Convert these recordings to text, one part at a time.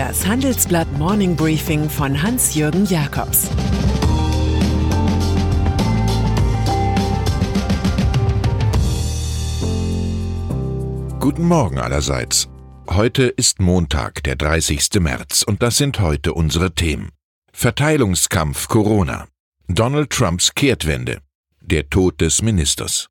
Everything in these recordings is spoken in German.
Das Handelsblatt Morning Briefing von Hans-Jürgen Jakobs Guten Morgen allerseits. Heute ist Montag, der 30. März, und das sind heute unsere Themen. Verteilungskampf Corona. Donald Trumps Kehrtwende. Der Tod des Ministers.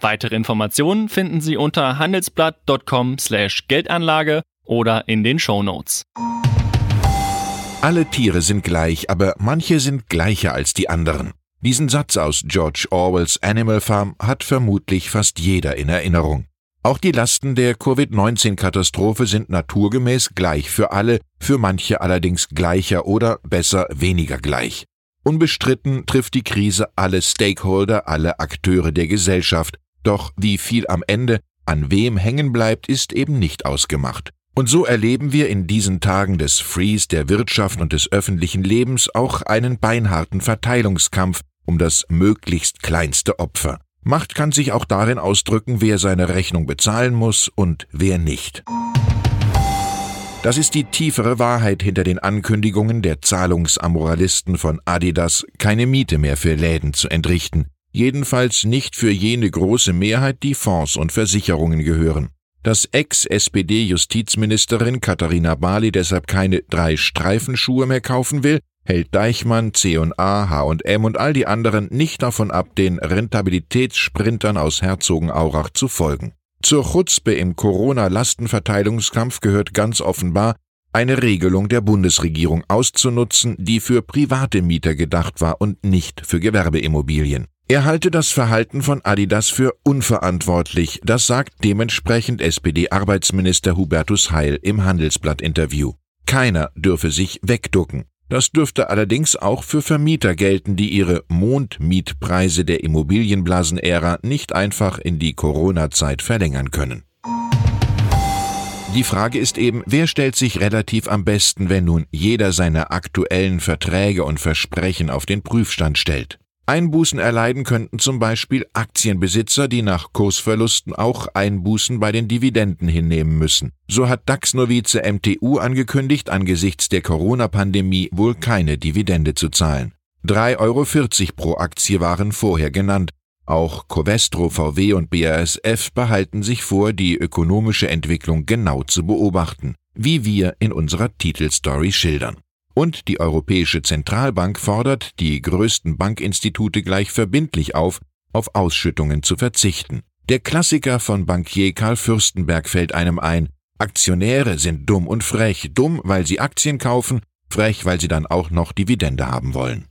Weitere Informationen finden Sie unter handelsblatt.com/geldanlage oder in den Show Notes. Alle Tiere sind gleich, aber manche sind gleicher als die anderen. Diesen Satz aus George Orwells Animal Farm hat vermutlich fast jeder in Erinnerung. Auch die Lasten der Covid-19-Katastrophe sind naturgemäß gleich für alle, für manche allerdings gleicher oder besser weniger gleich. Unbestritten trifft die Krise alle Stakeholder, alle Akteure der Gesellschaft, doch wie viel am Ende an wem hängen bleibt, ist eben nicht ausgemacht. Und so erleben wir in diesen Tagen des Freeze der Wirtschaft und des öffentlichen Lebens auch einen beinharten Verteilungskampf um das möglichst kleinste Opfer. Macht kann sich auch darin ausdrücken, wer seine Rechnung bezahlen muss und wer nicht. Das ist die tiefere Wahrheit hinter den Ankündigungen der Zahlungsamoralisten von Adidas, keine Miete mehr für Läden zu entrichten, jedenfalls nicht für jene große Mehrheit, die Fonds und Versicherungen gehören. Dass Ex-SPD-Justizministerin Katharina Barley deshalb keine drei Streifenschuhe mehr kaufen will, hält Deichmann, C&A, H&M und all die anderen nicht davon ab, den Rentabilitätssprintern aus Herzogenaurach zu folgen. Zur Chutzpe im Corona-Lastenverteilungskampf gehört ganz offenbar, eine Regelung der Bundesregierung auszunutzen, die für private Mieter gedacht war und nicht für Gewerbeimmobilien. Er halte das Verhalten von Adidas für unverantwortlich, das sagt dementsprechend SPD-Arbeitsminister Hubertus Heil im Handelsblatt-Interview. Keiner dürfe sich wegducken. Das dürfte allerdings auch für Vermieter gelten, die ihre Mondmietpreise der Immobilienblasenära nicht einfach in die Corona-Zeit verlängern können. Die Frage ist eben, wer stellt sich relativ am besten, wenn nun jeder seine aktuellen Verträge und Versprechen auf den Prüfstand stellt? Einbußen erleiden könnten zum Beispiel Aktienbesitzer, die nach Kursverlusten auch Einbußen bei den Dividenden hinnehmen müssen. So hat DAX-Novize MTU angekündigt, angesichts der Corona-Pandemie wohl keine Dividende zu zahlen. 3,40 Euro pro Aktie waren vorher genannt. Auch Covestro, VW und BASF behalten sich vor, die ökonomische Entwicklung genau zu beobachten, wie wir in unserer Titelstory schildern. Und die Europäische Zentralbank fordert die größten Bankinstitute gleich verbindlich auf, auf Ausschüttungen zu verzichten. Der Klassiker von Bankier Karl Fürstenberg fällt einem ein. Aktionäre sind dumm und frech, dumm, weil sie Aktien kaufen, frech, weil sie dann auch noch Dividende haben wollen.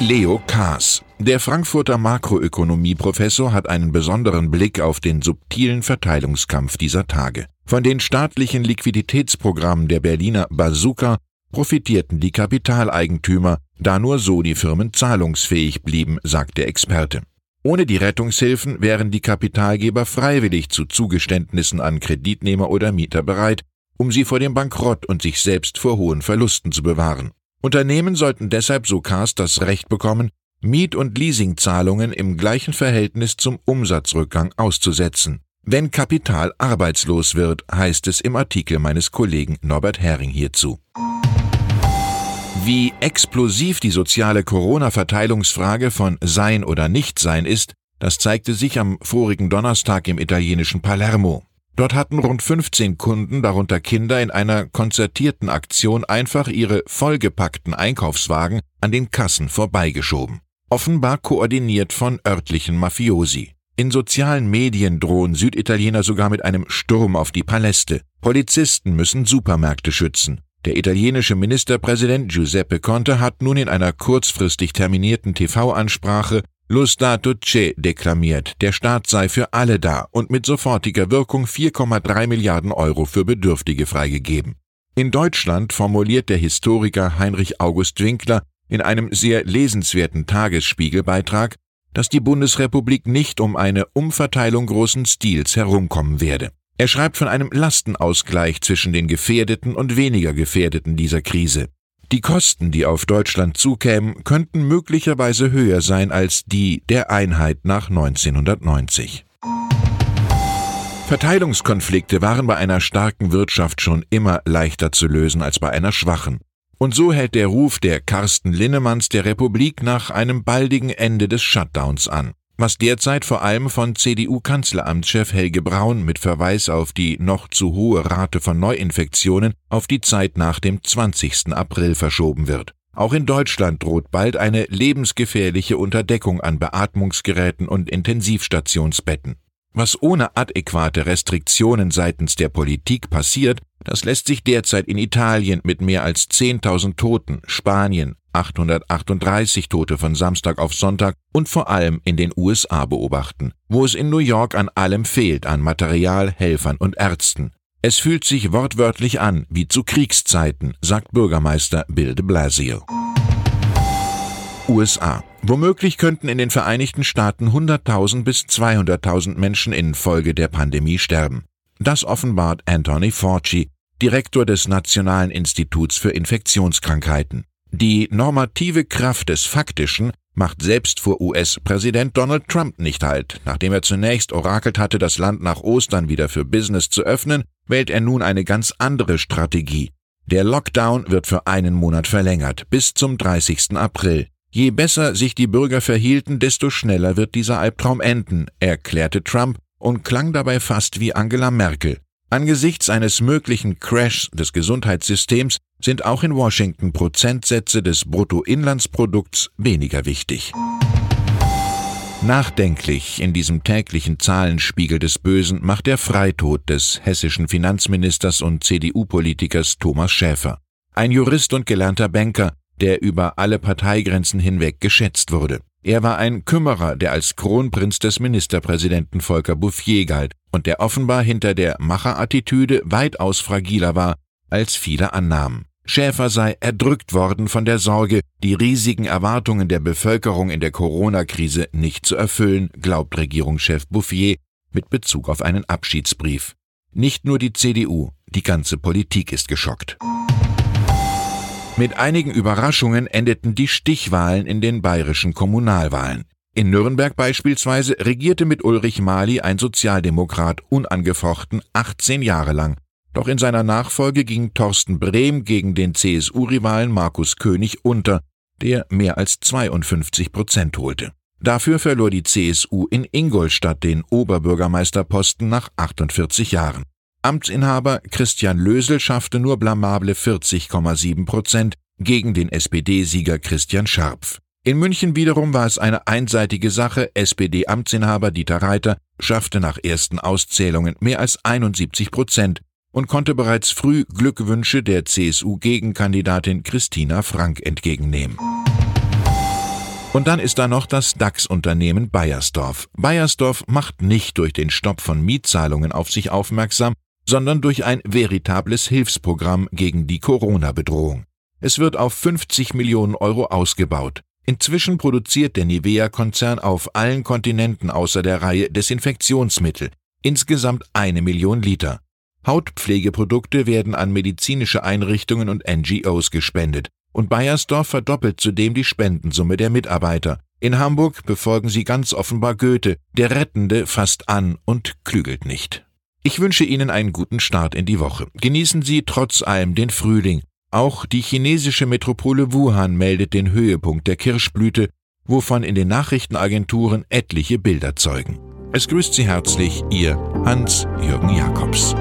Leo Kaas. Der Frankfurter Makroökonomieprofessor hat einen besonderen Blick auf den subtilen Verteilungskampf dieser Tage. Von den staatlichen Liquiditätsprogrammen der Berliner Bazooka profitierten die Kapitaleigentümer, da nur so die Firmen zahlungsfähig blieben, sagt der Experte. Ohne die Rettungshilfen wären die Kapitalgeber freiwillig zu Zugeständnissen an Kreditnehmer oder Mieter bereit, um sie vor dem Bankrott und sich selbst vor hohen Verlusten zu bewahren. Unternehmen sollten deshalb so Cast das Recht bekommen, Miet- und Leasingzahlungen im gleichen Verhältnis zum Umsatzrückgang auszusetzen. Wenn Kapital arbeitslos wird, heißt es im Artikel meines Kollegen Norbert Hering hierzu. Wie explosiv die soziale Corona-Verteilungsfrage von Sein oder Nichtsein ist, das zeigte sich am vorigen Donnerstag im italienischen Palermo. Dort hatten rund 15 Kunden, darunter Kinder, in einer konzertierten Aktion einfach ihre vollgepackten Einkaufswagen an den Kassen vorbeigeschoben. Offenbar koordiniert von örtlichen Mafiosi. In sozialen Medien drohen Süditaliener sogar mit einem Sturm auf die Paläste. Polizisten müssen Supermärkte schützen. Der italienische Ministerpräsident Giuseppe Conte hat nun in einer kurzfristig terminierten TV-Ansprache Lo Stato c'è deklamiert, der Staat sei für alle da und mit sofortiger Wirkung 4,3 Milliarden Euro für Bedürftige freigegeben. In Deutschland formuliert der Historiker Heinrich August Winkler in einem sehr lesenswerten Tagesspiegelbeitrag, dass die Bundesrepublik nicht um eine Umverteilung großen Stils herumkommen werde. Er schreibt von einem Lastenausgleich zwischen den Gefährdeten und weniger Gefährdeten dieser Krise. Die Kosten, die auf Deutschland zukämen, könnten möglicherweise höher sein als die der Einheit nach 1990. Verteilungskonflikte waren bei einer starken Wirtschaft schon immer leichter zu lösen als bei einer schwachen. Und so hält der Ruf der Carsten Linnemanns der Republik nach einem baldigen Ende des Shutdowns an, was derzeit vor allem von CDU-Kanzleramtschef Helge Braun mit Verweis auf die noch zu hohe Rate von Neuinfektionen auf die Zeit nach dem 20. April verschoben wird. Auch in Deutschland droht bald eine lebensgefährliche Unterdeckung an Beatmungsgeräten und Intensivstationsbetten. Was ohne adäquate Restriktionen seitens der Politik passiert, das lässt sich derzeit in Italien mit mehr als 10.000 Toten, Spanien 838 Tote von Samstag auf Sonntag und vor allem in den USA beobachten, wo es in New York an allem fehlt, an Material, Helfern und Ärzten. Es fühlt sich wortwörtlich an wie zu Kriegszeiten, sagt Bürgermeister Bill de Blasio. USA. Womöglich könnten in den Vereinigten Staaten 100.000 bis 200.000 Menschen infolge der Pandemie sterben. Das offenbart Anthony Fauci, Direktor des Nationalen Instituts für Infektionskrankheiten. Die normative Kraft des Faktischen macht selbst vor US-Präsident Donald Trump nicht halt. Nachdem er zunächst orakelt hatte, das Land nach Ostern wieder für Business zu öffnen, wählt er nun eine ganz andere Strategie. Der Lockdown wird für einen Monat verlängert, bis zum 30. April. Je besser sich die Bürger verhielten, desto schneller wird dieser Albtraum enden, erklärte Trump und klang dabei fast wie Angela Merkel. Angesichts eines möglichen Crashs des Gesundheitssystems sind auch in Washington Prozentsätze des Bruttoinlandsprodukts weniger wichtig. Nachdenklich in diesem täglichen Zahlenspiegel des Bösen macht der Freitod des hessischen Finanzministers und CDU-Politikers Thomas Schäfer. Ein Jurist und gelernter Banker, der über alle Parteigrenzen hinweg geschätzt wurde. Er war ein Kümmerer, der als Kronprinz des Ministerpräsidenten Volker Bouffier galt und der offenbar hinter der Macherattitüde weitaus fragiler war, als viele annahmen. Schäfer sei erdrückt worden von der Sorge, die riesigen Erwartungen der Bevölkerung in der Corona-Krise nicht zu erfüllen, glaubt Regierungschef Bouffier mit Bezug auf einen Abschiedsbrief. Nicht nur die CDU, die ganze Politik ist geschockt. Mit einigen Überraschungen endeten die Stichwahlen in den bayerischen Kommunalwahlen. In Nürnberg beispielsweise regierte mit Ulrich Mali ein Sozialdemokrat unangefochten 18 Jahre lang. Doch in seiner Nachfolge ging Thorsten Brehm gegen den CSU-Rivalen Markus König unter, der mehr als 52 Prozent holte. Dafür verlor die CSU in Ingolstadt den Oberbürgermeisterposten nach 48 Jahren. Amtsinhaber Christian Lösel schaffte nur blamable 40,7 Prozent gegen den SPD-Sieger Christian Scharpf. In München wiederum war es eine einseitige Sache. SPD-Amtsinhaber Dieter Reiter schaffte nach ersten Auszählungen mehr als 71 Prozent und konnte bereits früh Glückwünsche der CSU-Gegenkandidatin Christina Frank entgegennehmen. Und dann ist da noch das DAX-Unternehmen Bayersdorf. Bayersdorf macht nicht durch den Stopp von Mietzahlungen auf sich aufmerksam, sondern durch ein veritables Hilfsprogramm gegen die Corona-Bedrohung. Es wird auf 50 Millionen Euro ausgebaut. Inzwischen produziert der Nivea-Konzern auf allen Kontinenten außer der Reihe Desinfektionsmittel, insgesamt eine Million Liter. Hautpflegeprodukte werden an medizinische Einrichtungen und NGOs gespendet, und Bayersdorf verdoppelt zudem die Spendensumme der Mitarbeiter. In Hamburg befolgen sie ganz offenbar Goethe, der Rettende fasst an und klügelt nicht. Ich wünsche Ihnen einen guten Start in die Woche. Genießen Sie trotz allem den Frühling. Auch die chinesische Metropole Wuhan meldet den Höhepunkt der Kirschblüte, wovon in den Nachrichtenagenturen etliche Bilder zeugen. Es grüßt Sie herzlich Ihr Hans-Jürgen Jakobs.